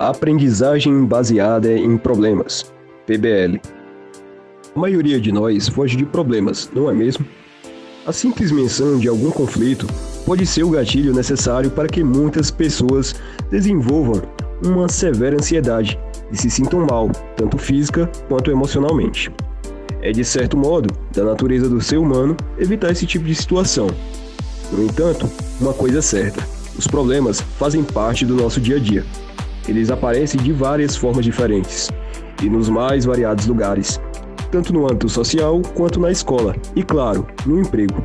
Aprendizagem baseada em problemas. PBL. A maioria de nós foge de problemas, não é mesmo? A simples menção de algum conflito pode ser o gatilho necessário para que muitas pessoas desenvolvam uma severa ansiedade e se sintam mal, tanto física quanto emocionalmente. É de certo modo da natureza do ser humano evitar esse tipo de situação. No entanto, uma coisa é certa: os problemas fazem parte do nosso dia a dia. Eles aparecem de várias formas diferentes e nos mais variados lugares, tanto no âmbito social quanto na escola e, claro, no emprego.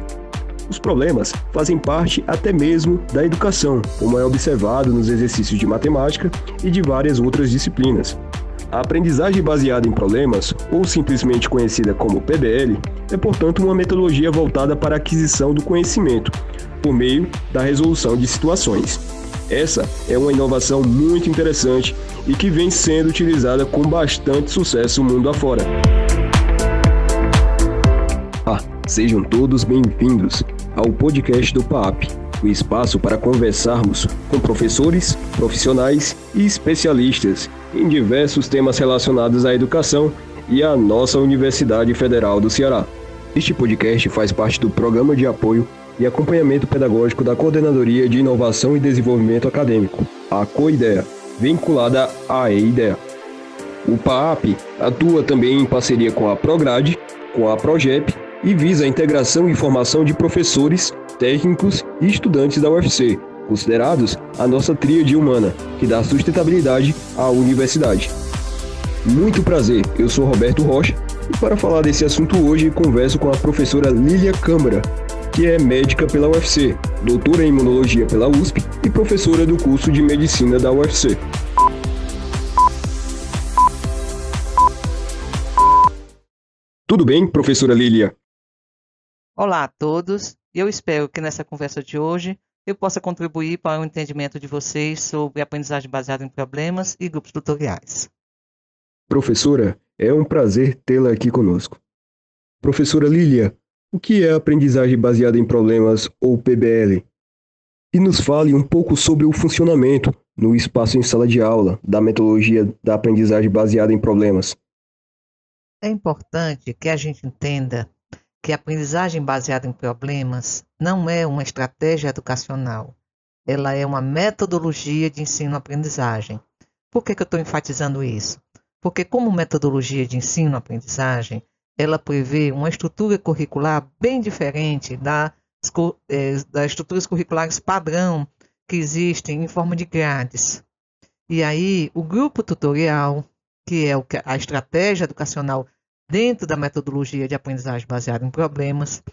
Os problemas fazem parte até mesmo da educação, como é observado nos exercícios de matemática e de várias outras disciplinas. A aprendizagem baseada em problemas, ou simplesmente conhecida como PBL, é portanto uma metodologia voltada para a aquisição do conhecimento por meio da resolução de situações. Essa é uma inovação muito interessante e que vem sendo utilizada com bastante sucesso mundo afora. Ah, sejam todos bem-vindos ao podcast do PAP, o espaço para conversarmos com professores, profissionais e especialistas em diversos temas relacionados à educação e à nossa Universidade Federal do Ceará. Este podcast faz parte do Programa de Apoio e Acompanhamento Pedagógico da Coordenadoria de Inovação e Desenvolvimento Acadêmico, a COIDEA, vinculada à EIDEA. O PAAP atua também em parceria com a Prograde, com a Progep e visa a integração e formação de professores, técnicos e estudantes da UFC, considerados a nossa tríade humana, que dá sustentabilidade à universidade. Muito prazer, eu sou Roberto Rocha e para falar desse assunto hoje converso com a professora Lília Câmara, que é médica pela UFC, doutora em imunologia pela USP e professora do curso de medicina da UFC. Tudo bem, professora Lília? Olá a todos. Eu espero que nessa conversa de hoje eu possa contribuir para o entendimento de vocês sobre aprendizagem baseada em problemas e grupos tutoriais. Professora, é um prazer tê-la aqui conosco. Professora Lília, o que é aprendizagem baseada em problemas ou PBL? E nos fale um pouco sobre o funcionamento no espaço em sala de aula da metodologia da aprendizagem baseada em problemas. É importante que a gente entenda que a aprendizagem baseada em problemas não é uma estratégia educacional, ela é uma metodologia de ensino-aprendizagem. Por que, que eu estou enfatizando isso? Porque, como metodologia de ensino-aprendizagem, ela prevê uma estrutura curricular bem diferente das, é, das estruturas curriculares padrão que existem em forma de grades. E aí, o grupo tutorial, que é a estratégia educacional dentro da metodologia de aprendizagem baseada em problemas,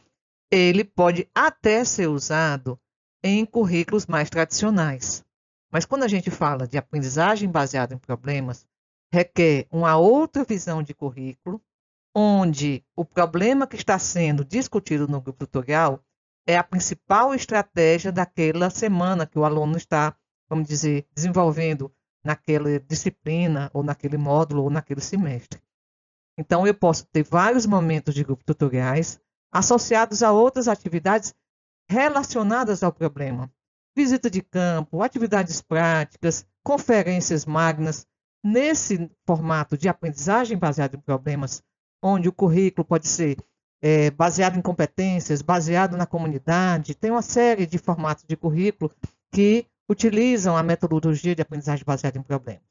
ele pode até ser usado em currículos mais tradicionais. Mas quando a gente fala de aprendizagem baseada em problemas, requer uma outra visão de currículo, onde o problema que está sendo discutido no grupo tutorial é a principal estratégia daquela semana que o aluno está, vamos dizer, desenvolvendo naquela disciplina, ou naquele módulo, ou naquele semestre. Então, eu posso ter vários momentos de grupo tutoriais associados a outras atividades relacionadas ao problema. Visita de campo, atividades práticas, conferências magnas, nesse formato de aprendizagem baseada em problemas, onde o currículo pode ser é, baseado em competências, baseado na comunidade, tem uma série de formatos de currículo que utilizam a metodologia de aprendizagem baseada em problemas.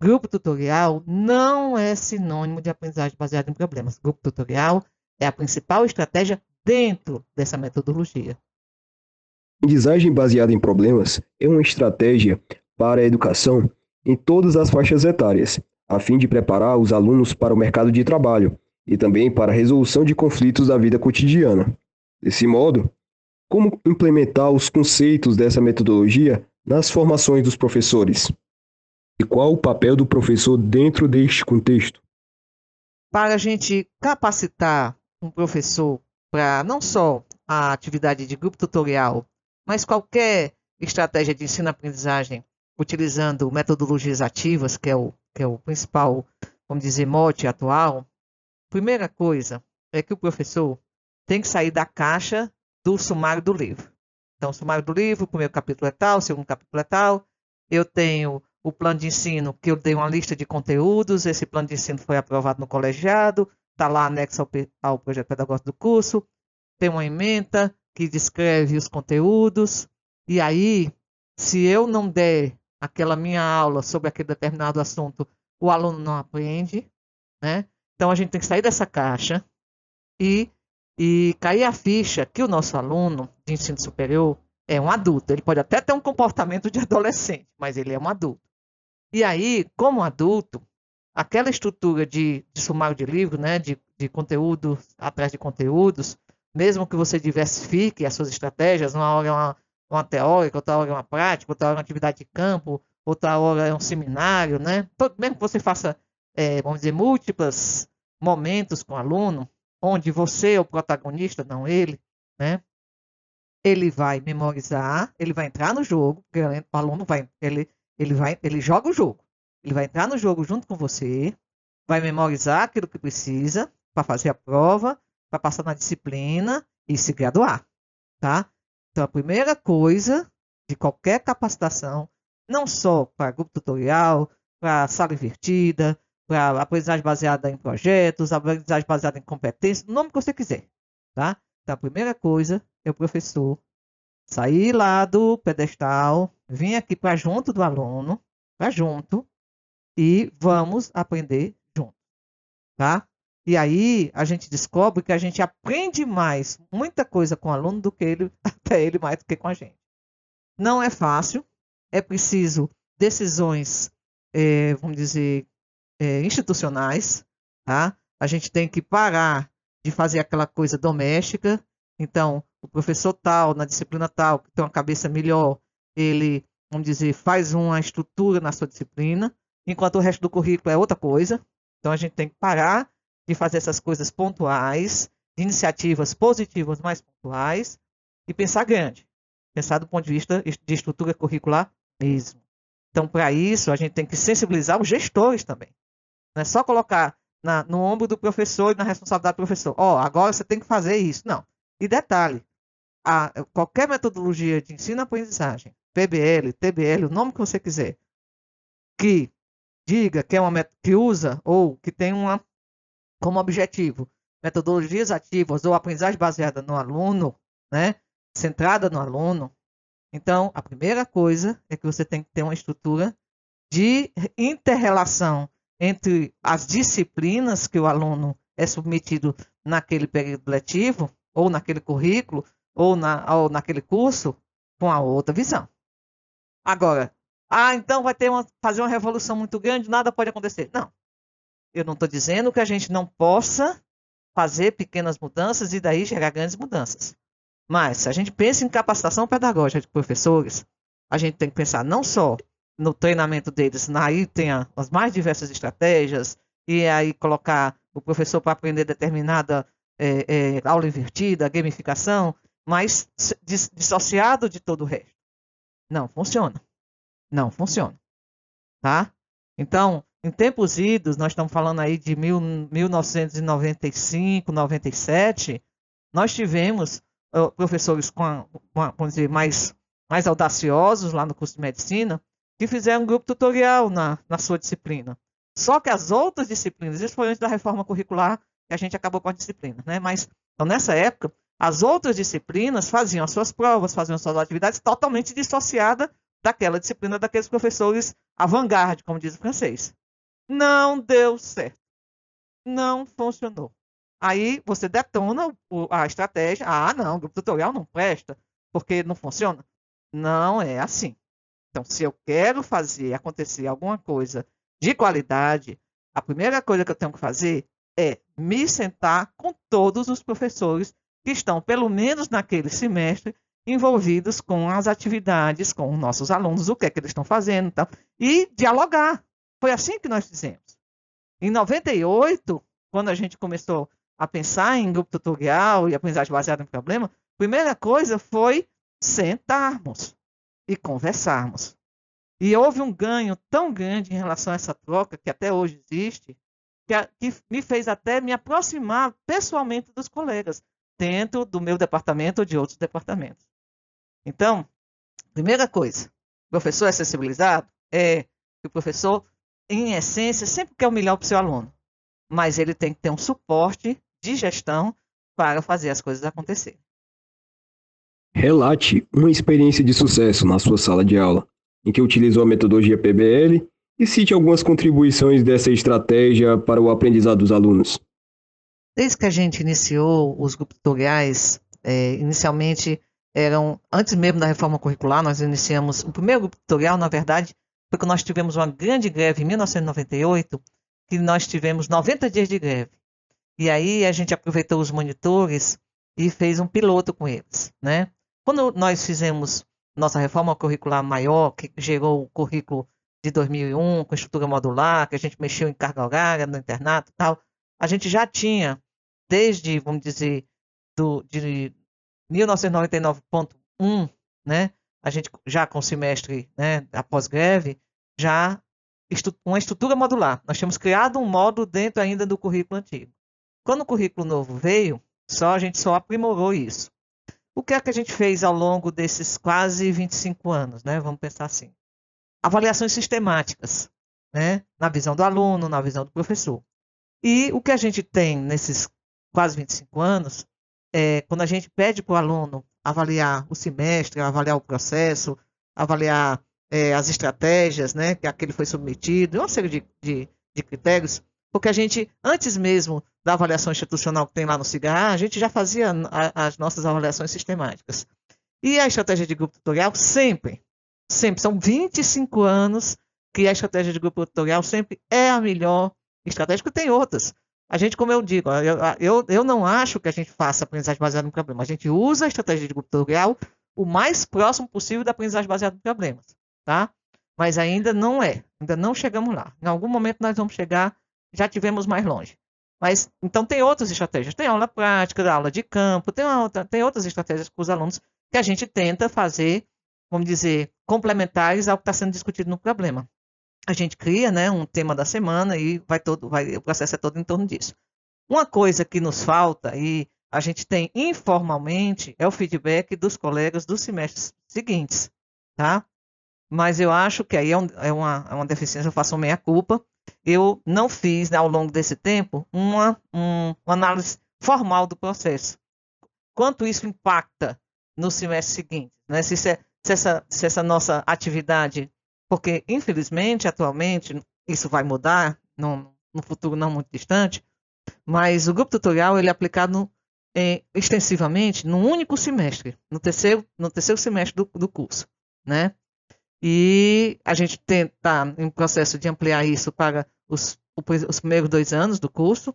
Grupo tutorial não é sinônimo de aprendizagem baseada em problemas. Grupo tutorial é a principal estratégia dentro dessa metodologia. Aprendizagem baseada em problemas é uma estratégia para a educação em todas as faixas etárias, a fim de preparar os alunos para o mercado de trabalho e também para a resolução de conflitos da vida cotidiana. Desse modo, como implementar os conceitos dessa metodologia nas formações dos professores? E qual o papel do professor dentro deste contexto? Para a gente capacitar um professor para não só a atividade de grupo tutorial, mas qualquer estratégia de ensino-aprendizagem utilizando metodologias ativas, que é o, que é o principal, vamos dizer, mote atual, primeira coisa é que o professor tem que sair da caixa do sumário do livro. Então, o sumário do livro, o primeiro capítulo é tal, o segundo capítulo é tal, eu tenho o plano de ensino, que eu dei uma lista de conteúdos, esse plano de ensino foi aprovado no colegiado, está lá anexo ao, ao projeto pedagógico do curso, tem uma ementa que descreve os conteúdos, e aí, se eu não der aquela minha aula sobre aquele determinado assunto, o aluno não aprende, né? Então a gente tem que sair dessa caixa e, e cair a ficha que o nosso aluno de ensino superior é um adulto. Ele pode até ter um comportamento de adolescente, mas ele é um adulto. E aí, como adulto, aquela estrutura de, de sumário de livro, né, de, de conteúdo atrás de conteúdos, mesmo que você diversifique as suas estratégias, uma hora é uma, uma teórica, outra hora é uma prática, outra hora é uma atividade de campo, outra hora é um seminário, né? Todo, mesmo que você faça, é, vamos dizer, múltiplos momentos com o aluno, onde você é o protagonista, não ele, né? Ele vai memorizar, ele vai entrar no jogo, o aluno vai, ele, ele vai, ele joga o jogo. Ele vai entrar no jogo junto com você, vai memorizar aquilo que precisa para fazer a prova, para passar na disciplina e se graduar, tá? Então a primeira coisa de qualquer capacitação, não só para grupo tutorial, para sala invertida, para aprendizagem baseada em projetos, aprendizagem baseada em competências, o nome que você quiser, tá? Então a primeira coisa é o professor sair lá do pedestal, vir aqui para junto do aluno, para junto, e vamos aprender junto, tá? E aí a gente descobre que a gente aprende mais muita coisa com o aluno do que ele, até ele mais do que com a gente. Não é fácil, é preciso decisões, é, vamos dizer, é, institucionais, tá? A gente tem que parar de fazer aquela coisa doméstica. Então, o professor tal, na disciplina tal, que tem uma cabeça melhor, ele, vamos dizer, faz uma estrutura na sua disciplina enquanto o resto do currículo é outra coisa. Então a gente tem que parar de fazer essas coisas pontuais, de iniciativas positivas mais pontuais e pensar grande. Pensar do ponto de vista de estrutura curricular mesmo. Então, para isso, a gente tem que sensibilizar os gestores também. Não é só colocar na, no ombro do professor e na responsabilidade do professor. Ó, oh, agora você tem que fazer isso. Não. E detalhe, a, qualquer metodologia de ensino-aprendizagem, PBL, TBL, o nome que você quiser, que diga que é uma que usa ou que tem uma como objetivo metodologias ativas ou aprendizagem baseada no aluno, né, centrada no aluno. Então, a primeira coisa é que você tem que ter uma estrutura de interrelação entre as disciplinas que o aluno é submetido naquele período letivo, ou naquele currículo, ou, na, ou naquele curso, com a outra visão. Agora, ah, então vai ter uma, fazer uma revolução muito grande, nada pode acontecer. Não. Eu não estou dizendo que a gente não possa fazer pequenas mudanças e daí gerar grandes mudanças. Mas, se a gente pensa em capacitação pedagógica de professores, a gente tem que pensar não só no treinamento deles, aí tem as mais diversas estratégias, e aí colocar o professor para aprender determinada é, é, aula invertida, gamificação, mas dissociado de todo o resto. Não funciona. Não funciona. Tá? Então, em tempos idos, nós estamos falando aí de mil, 1995, 97, nós tivemos uh, professores com, a, com dizer, mais, mais audaciosos lá no curso de medicina, que fizeram um grupo tutorial na, na sua disciplina. Só que as outras disciplinas, isso foi antes da reforma curricular, que a gente acabou com a disciplina, né? Mas, então, nessa época, as outras disciplinas faziam as suas provas, faziam as suas atividades totalmente dissociadas daquela disciplina daqueles professores avant-garde, como diz o francês. Não deu certo. Não funcionou. Aí você detona a estratégia. Ah, não, grupo tutorial não presta, porque não funciona. Não é assim. Então, se eu quero fazer acontecer alguma coisa de qualidade, a primeira coisa que eu tenho que fazer é me sentar com todos os professores que estão, pelo menos naquele semestre, envolvidos com as atividades, com nossos alunos, o que é que eles estão fazendo então, e dialogar. Foi assim que nós fizemos. Em 98, quando a gente começou a pensar em grupo tutorial e aprendizagem baseada em problema, a primeira coisa foi sentarmos e conversarmos. E houve um ganho tão grande em relação a essa troca, que até hoje existe, que, a, que me fez até me aproximar pessoalmente dos colegas, dentro do meu departamento ou de outros departamentos. Então, primeira coisa, professor é sensibilizado? É. que o professor, em essência, sempre quer o melhor para o seu aluno, mas ele tem que ter um suporte de gestão para fazer as coisas acontecerem. Relate uma experiência de sucesso na sua sala de aula, em que utilizou a metodologia PBL e cite algumas contribuições dessa estratégia para o aprendizado dos alunos. Desde que a gente iniciou os grupos tutoriais, é, inicialmente eram, antes mesmo da reforma curricular, nós iniciamos, o primeiro grupo tutorial, na verdade, foi quando nós tivemos uma grande greve em 1998, que nós tivemos 90 dias de greve. E aí a gente aproveitou os monitores e fez um piloto com eles, né? Quando nós fizemos nossa reforma curricular maior, que gerou o currículo de 2001, com estrutura modular, que a gente mexeu em carga horária no internato e tal, a gente já tinha, desde, vamos dizer, do, de 1999.1, né, a gente já com o semestre né, após greve, já uma estrutura modular. Nós tínhamos criado um módulo dentro ainda do currículo antigo. Quando o currículo novo veio, só a gente só aprimorou isso. O que é que a gente fez ao longo desses quase 25 anos, né? Vamos pensar assim. Avaliações sistemáticas, né? Na visão do aluno, na visão do professor. E o que a gente tem nesses quase 25 anos é quando a gente pede para o aluno avaliar o semestre, avaliar o processo, avaliar é, as estratégias, né? Que aquele foi submetido, uma série de, de, de critérios porque a gente, antes mesmo da avaliação institucional que tem lá no CIGA, a gente já fazia as nossas avaliações sistemáticas. E a estratégia de grupo tutorial sempre, sempre, são 25 anos que a estratégia de grupo tutorial sempre é a melhor estratégia, porque tem outras. A gente, como eu digo, eu, eu, eu não acho que a gente faça aprendizagem baseada no problema. A gente usa a estratégia de grupo tutorial o mais próximo possível da aprendizagem baseada em problemas, tá? Mas ainda não é, ainda não chegamos lá. Em algum momento nós vamos chegar já tivemos mais longe. Mas então tem outras estratégias, tem aula prática, aula de campo, tem, outra, tem outras estratégias com os alunos que a gente tenta fazer, vamos dizer, complementares ao que está sendo discutido no problema. A gente cria, né, um tema da semana e vai todo, vai, o processo é todo em torno disso. Uma coisa que nos falta e a gente tem informalmente é o feedback dos colegas dos semestres seguintes, tá? Mas eu acho que aí é, um, é uma, é uma deficiência, eu faço meia culpa, eu não fiz, né, ao longo desse tempo, uma, um, uma análise formal do processo. Quanto isso impacta no semestre seguinte? Né? Se, se, se, essa, se essa nossa atividade, porque infelizmente, atualmente, isso vai mudar no, no futuro não muito distante, mas o grupo tutorial ele é aplicado é, extensivamente num único semestre, no terceiro, no terceiro semestre do, do curso. Né? E a gente está em processo de ampliar isso para os, os, primeiros dois anos do curso.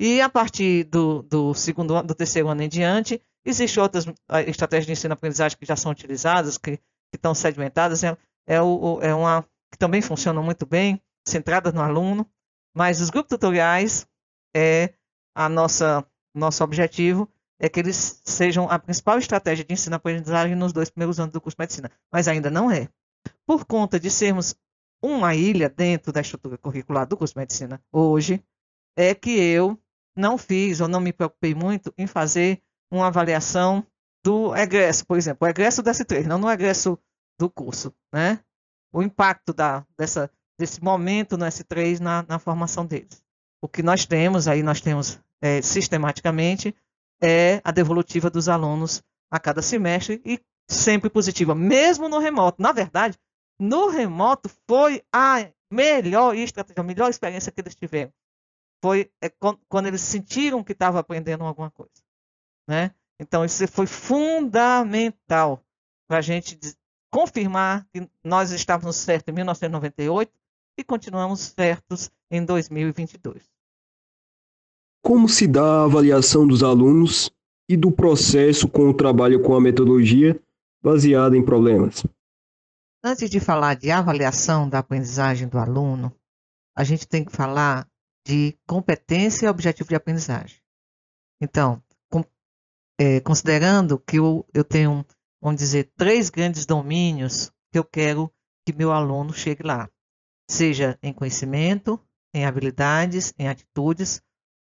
E a partir do, do segundo do terceiro ano em diante, existem outras estratégias de ensino-aprendizagem que já são utilizadas, que, que estão sedimentadas. É, é, o, é uma que também funcionam muito bem, centradas no aluno. Mas os grupos tutoriais é a nossa nosso objetivo é que eles sejam a principal estratégia de ensino-aprendizagem nos dois primeiros anos do curso de medicina, mas ainda não é por conta de sermos uma ilha dentro da estrutura curricular do curso de medicina hoje, é que eu não fiz ou não me preocupei muito em fazer uma avaliação do egresso, por exemplo, o egresso do S3, não no egresso do curso, né? O impacto da, dessa, desse momento no S3 na, na formação deles. O que nós temos, aí nós temos é, sistematicamente, é a devolutiva dos alunos a cada semestre e sempre positiva, mesmo no remoto. Na verdade, no remoto foi a melhor estratégia, a melhor experiência que eles tiveram. Foi é, quando eles sentiram que estavam aprendendo alguma coisa. Né? Então, isso foi fundamental para a gente confirmar que nós estávamos certos em 1998 e continuamos certos em 2022. Como se dá a avaliação dos alunos e do processo com o trabalho com a metodologia baseada em problemas. Antes de falar de avaliação da aprendizagem do aluno, a gente tem que falar de competência e objetivo de aprendizagem. Então, com, é, considerando que eu, eu tenho, vamos dizer, três grandes domínios que eu quero que meu aluno chegue lá, seja em conhecimento, em habilidades, em atitudes,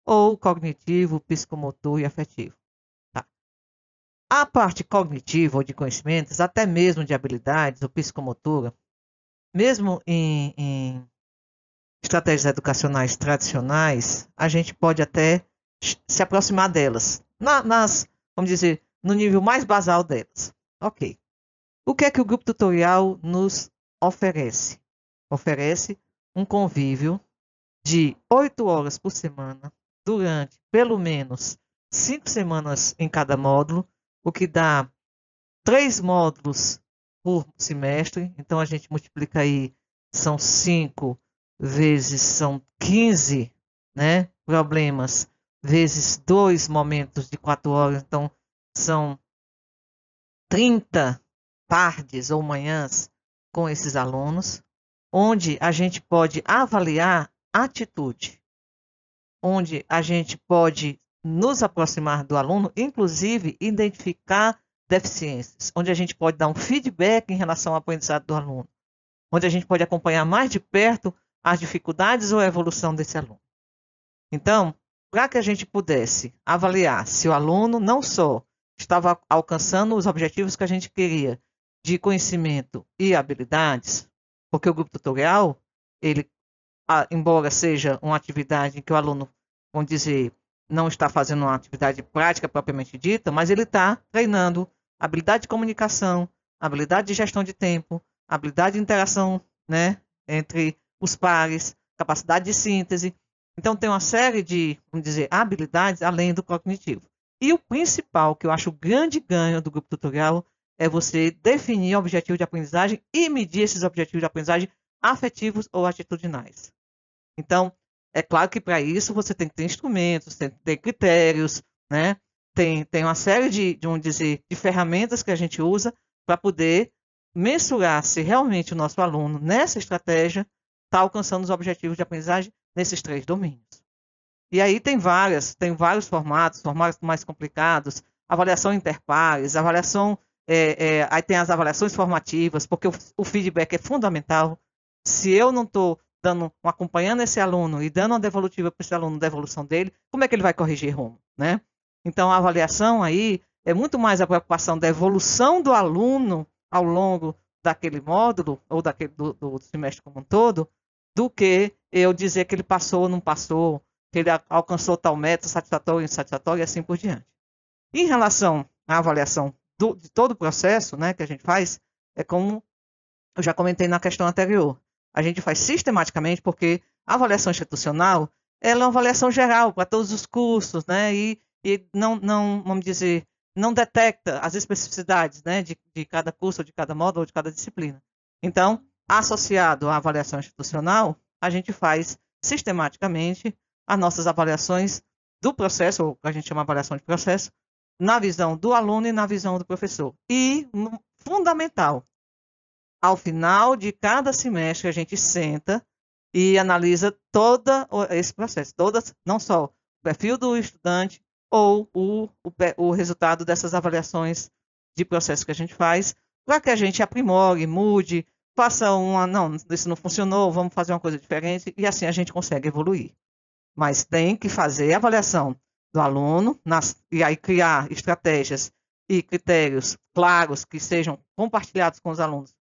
ou cognitivo, psicomotor e afetivo. A parte cognitiva ou de conhecimentos, até mesmo de habilidades ou psicomotora, mesmo em, em estratégias educacionais tradicionais, a gente pode até se aproximar delas, na, nas, vamos dizer, no nível mais basal delas. Ok. O que é que o grupo tutorial nos oferece? Oferece um convívio de oito horas por semana durante pelo menos cinco semanas em cada módulo, o que dá três módulos por semestre. Então a gente multiplica aí, são cinco vezes são 15 né, problemas, vezes dois momentos de quatro horas. Então são 30 tardes ou manhãs com esses alunos, onde a gente pode avaliar atitude, onde a gente pode nos aproximar do aluno, inclusive identificar deficiências, onde a gente pode dar um feedback em relação ao aprendizado do aluno, onde a gente pode acompanhar mais de perto as dificuldades ou a evolução desse aluno. Então, para que a gente pudesse avaliar se o aluno não só estava alcançando os objetivos que a gente queria de conhecimento e habilidades, porque o grupo tutorial, ele, embora seja uma atividade em que o aluno, vamos dizer, não está fazendo uma atividade prática propriamente dita, mas ele está treinando habilidade de comunicação, habilidade de gestão de tempo, habilidade de interação né, entre os pares, capacidade de síntese. Então, tem uma série de, vamos dizer, habilidades além do cognitivo. E o principal, que eu acho o grande ganho do grupo tutorial, é você definir objetivos de aprendizagem e medir esses objetivos de aprendizagem afetivos ou atitudinais. Então, é claro que para isso você tem que ter instrumentos, tem que ter critérios, né? Tem, tem uma série de, de, dizer, de ferramentas que a gente usa para poder mensurar se realmente o nosso aluno, nessa estratégia, está alcançando os objetivos de aprendizagem nesses três domínios. E aí tem várias, tem vários formatos, formatos mais complicados, avaliação interpares, avaliação, é, é, aí tem as avaliações formativas, porque o, o feedback é fundamental. Se eu não estou dando, acompanhando esse aluno e dando uma devolutiva para esse aluno da evolução dele, como é que ele vai corrigir rumo, né? Então a avaliação aí é muito mais a preocupação da evolução do aluno ao longo daquele módulo ou daquele do, do semestre como um todo, do que eu dizer que ele passou ou não passou, que ele alcançou tal meta, satisfatório, insatisfatório e assim por diante. Em relação à avaliação do, de todo o processo né, que a gente faz, é como eu já comentei na questão anterior. A gente faz sistematicamente porque a avaliação institucional ela é uma avaliação geral para todos os cursos, né? E, e não, não, vamos dizer, não detecta as especificidades né, de, de cada curso, de cada módulo, de cada disciplina. Então, associado à avaliação institucional, a gente faz sistematicamente as nossas avaliações do processo, ou que a gente chama de avaliação de processo, na visão do aluno e na visão do professor. E, fundamental, ao final de cada semestre, a gente senta e analisa todo esse processo, todas, não só o perfil do estudante ou o, o, o resultado dessas avaliações de processo que a gente faz, para que a gente aprimore, mude, faça uma, não, isso não funcionou, vamos fazer uma coisa diferente, e assim a gente consegue evoluir. Mas tem que fazer a avaliação do aluno nas, e aí criar estratégias e critérios claros que sejam compartilhados com os alunos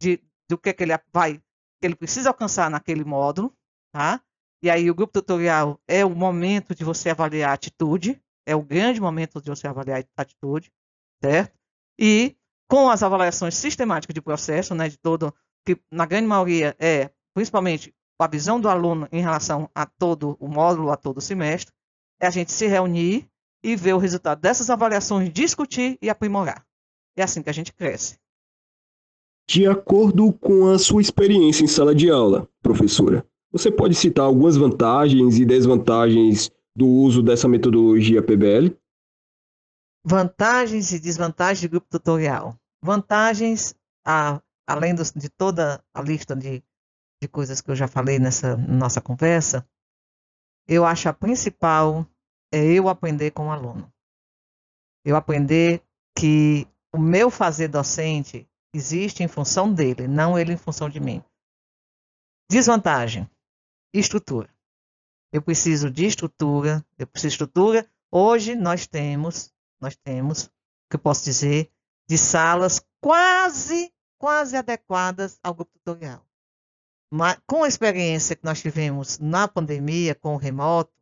de, do que, que ele vai, que ele precisa alcançar naquele módulo, tá? E aí o grupo tutorial é o momento de você avaliar a atitude, é o grande momento de você avaliar a atitude, certo? E com as avaliações sistemáticas de processo, né, de todo, que na grande maioria é principalmente a visão do aluno em relação a todo o módulo, a todo o semestre, é a gente se reunir e ver o resultado dessas avaliações, discutir e aprimorar. É assim que a gente cresce. De acordo com a sua experiência em sala de aula, professora, você pode citar algumas vantagens e desvantagens do uso dessa metodologia PBL? Vantagens e desvantagens de grupo tutorial. Vantagens, a, além dos, de toda a lista de de coisas que eu já falei nessa nossa conversa, eu acho a principal é eu aprender com o aluno. Eu aprender que o meu fazer docente existe em função dele, não ele em função de mim. Desvantagem: estrutura. Eu preciso de estrutura, eu preciso de estrutura. Hoje nós temos, nós temos, que eu posso dizer, de salas quase, quase adequadas ao grupo tutorial. Mas com a experiência que nós tivemos na pandemia com o remoto,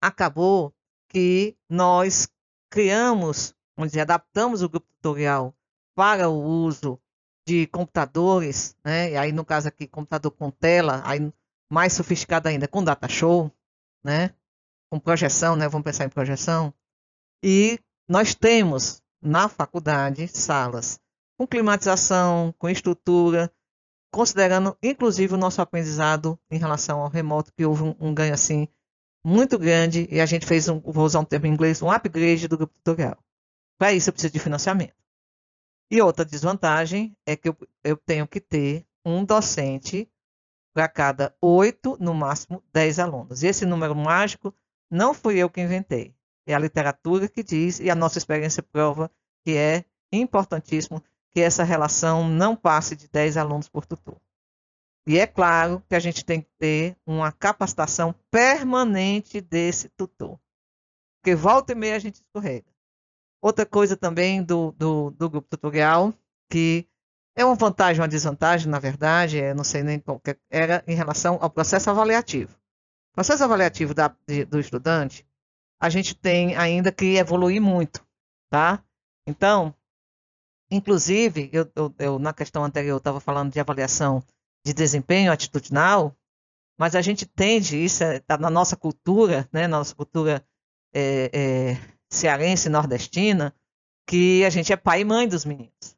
acabou que nós criamos, dizer, adaptamos o grupo tutorial para o uso de computadores, né? E aí no caso aqui computador com tela, aí mais sofisticado ainda com data show, né? Com projeção, né? Vamos pensar em projeção. E nós temos na faculdade salas com climatização, com estrutura, considerando inclusive o nosso aprendizado em relação ao remoto, que houve um, um ganho assim muito grande e a gente fez um, vou usar um termo em inglês, um upgrade do grupo tutorial. Para isso eu preciso de financiamento. E outra desvantagem é que eu, eu tenho que ter um docente para cada oito, no máximo dez alunos. E esse número mágico não fui eu que inventei. É a literatura que diz e a nossa experiência prova que é importantíssimo que essa relação não passe de 10 alunos por tutor. E é claro que a gente tem que ter uma capacitação permanente desse tutor. Porque volta e meia a gente escorrega. Outra coisa também do, do, do grupo tutorial, que é uma vantagem, uma desvantagem, na verdade, eu não sei nem qual que era em relação ao processo avaliativo. O processo avaliativo da, de, do estudante, a gente tem ainda que evoluir muito, tá? Então, inclusive, eu, eu, eu na questão anterior estava falando de avaliação de desempenho atitudinal, mas a gente tende, isso está é, na nossa cultura, né, na nossa cultura é, é, cearense nordestina, que a gente é pai e mãe dos meninos.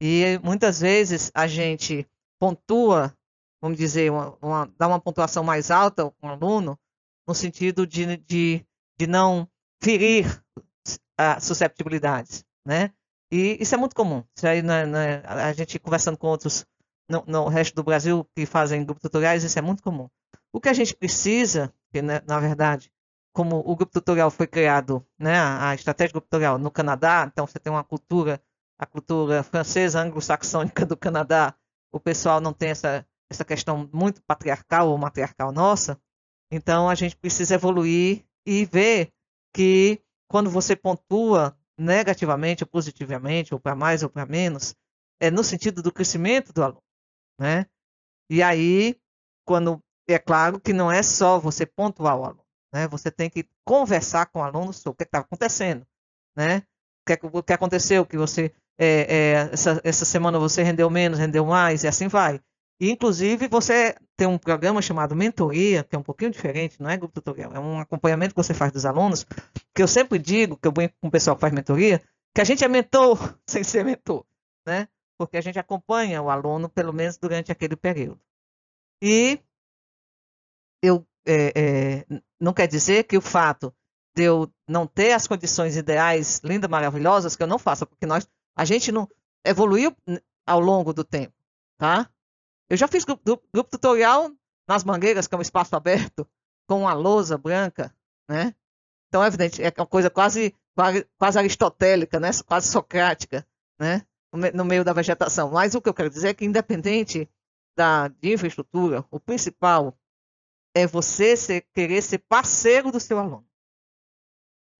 E muitas vezes a gente pontua, vamos dizer, uma, uma, dá uma pontuação mais alta com um aluno, no sentido de, de, de não ferir uh, susceptibilidades, né? E isso é muito comum. Isso aí, né, né, a gente conversando com outros no, no, resto do Brasil que fazem grupos tutoriais, isso é muito comum. O que a gente precisa, que né, na verdade, como o grupo tutorial foi criado, né, a, estratégia grupo tutorial no Canadá, então você tem uma cultura, a cultura francesa, anglo-saxônica do Canadá, o pessoal não tem essa, essa questão muito patriarcal ou matriarcal nossa, então a gente precisa evoluir e ver que quando você pontua negativamente ou positivamente, ou para mais ou para menos, é no sentido do crescimento do aluno né? E aí, quando é claro que não é só você pontuar o aluno, né? Você tem que conversar com o aluno sobre o que está acontecendo, né? O que, o que aconteceu, que você é, é, essa, essa semana você rendeu menos, rendeu mais, e assim vai. E, inclusive, você tem um programa chamado Mentoria, que é um pouquinho diferente, não é grupo tutorial, é um acompanhamento que você faz dos alunos, que eu sempre digo, que eu brinco com o pessoal que faz mentoria, que a gente é mentor sem ser mentor, né? porque a gente acompanha o aluno pelo menos durante aquele período. E eu é, é, não quer dizer que o fato de eu não ter as condições ideais, lindas, maravilhosas, que eu não faça, porque nós, a gente não evoluiu ao longo do tempo, tá? Eu já fiz grupo, grupo tutorial nas mangueiras, que é um espaço aberto, com uma lousa branca, né? Então, é evidente, é uma coisa quase, quase, quase aristotélica, né? quase socrática, né? no meio da vegetação. Mas o que eu quero dizer é que, independente da, de infraestrutura, o principal é você ser, querer ser parceiro do seu aluno.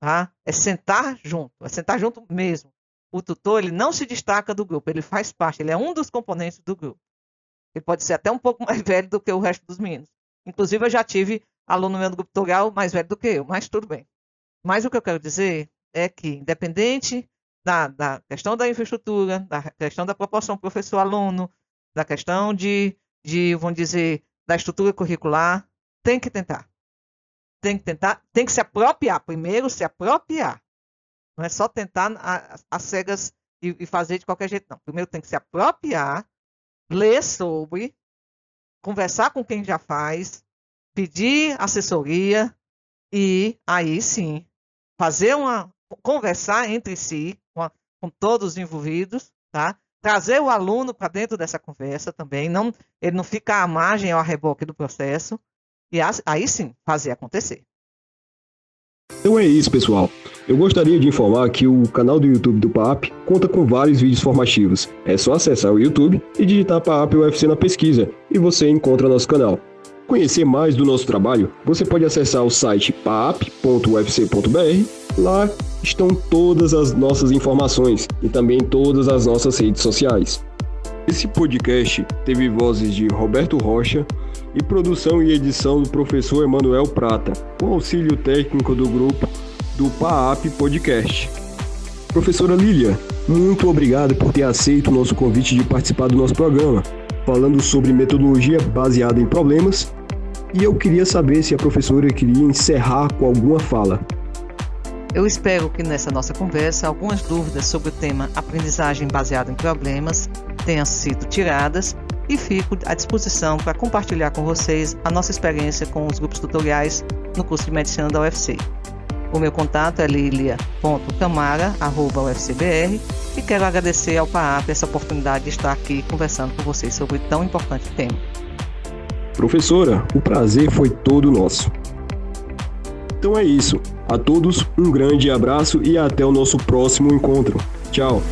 Tá? É sentar junto, é sentar junto mesmo. O tutor ele não se destaca do grupo, ele faz parte, ele é um dos componentes do grupo. Ele pode ser até um pouco mais velho do que o resto dos meninos. Inclusive, eu já tive aluno meu do grupo tutorial mais velho do que eu, mas tudo bem. Mas o que eu quero dizer é que, independente da, da questão da infraestrutura, da questão da proporção professor-aluno, da questão de, de, vamos dizer, da estrutura curricular, tem que tentar. Tem que tentar, tem que se apropriar. Primeiro, se apropriar. Não é só tentar as cegas e, e fazer de qualquer jeito, não. Primeiro tem que se apropriar, ler sobre, conversar com quem já faz, pedir assessoria e aí sim fazer uma conversar entre si com todos os envolvidos, tá? Trazer o aluno para dentro dessa conversa também, não, ele não fica à margem ou a reboque do processo, e aí sim fazer acontecer. Então é isso, pessoal. Eu gostaria de informar que o canal do YouTube do PAP conta com vários vídeos formativos. É só acessar o YouTube e digitar PAP UFC na pesquisa e você encontra nosso canal. Conhecer mais do nosso trabalho, você pode acessar o site paap.ufc.br. Lá estão todas as nossas informações e também todas as nossas redes sociais. Esse podcast teve vozes de Roberto Rocha e produção e edição do professor Emanuel Prata, com auxílio técnico do grupo do PAAP Podcast. Professora Lília, muito obrigado por ter aceito o nosso convite de participar do nosso programa, falando sobre metodologia baseada em problemas. E eu queria saber se a professora queria encerrar com alguma fala. Eu espero que nessa nossa conversa algumas dúvidas sobre o tema aprendizagem baseada em problemas tenham sido tiradas e fico à disposição para compartilhar com vocês a nossa experiência com os grupos tutoriais no curso de medicina da UFC. O meu contato é lilia.camara.ufcbr e quero agradecer ao PAAP essa oportunidade de estar aqui conversando com vocês sobre tão importante tema. Professora, o prazer foi todo nosso. Então é isso. A todos um grande abraço e até o nosso próximo encontro. Tchau!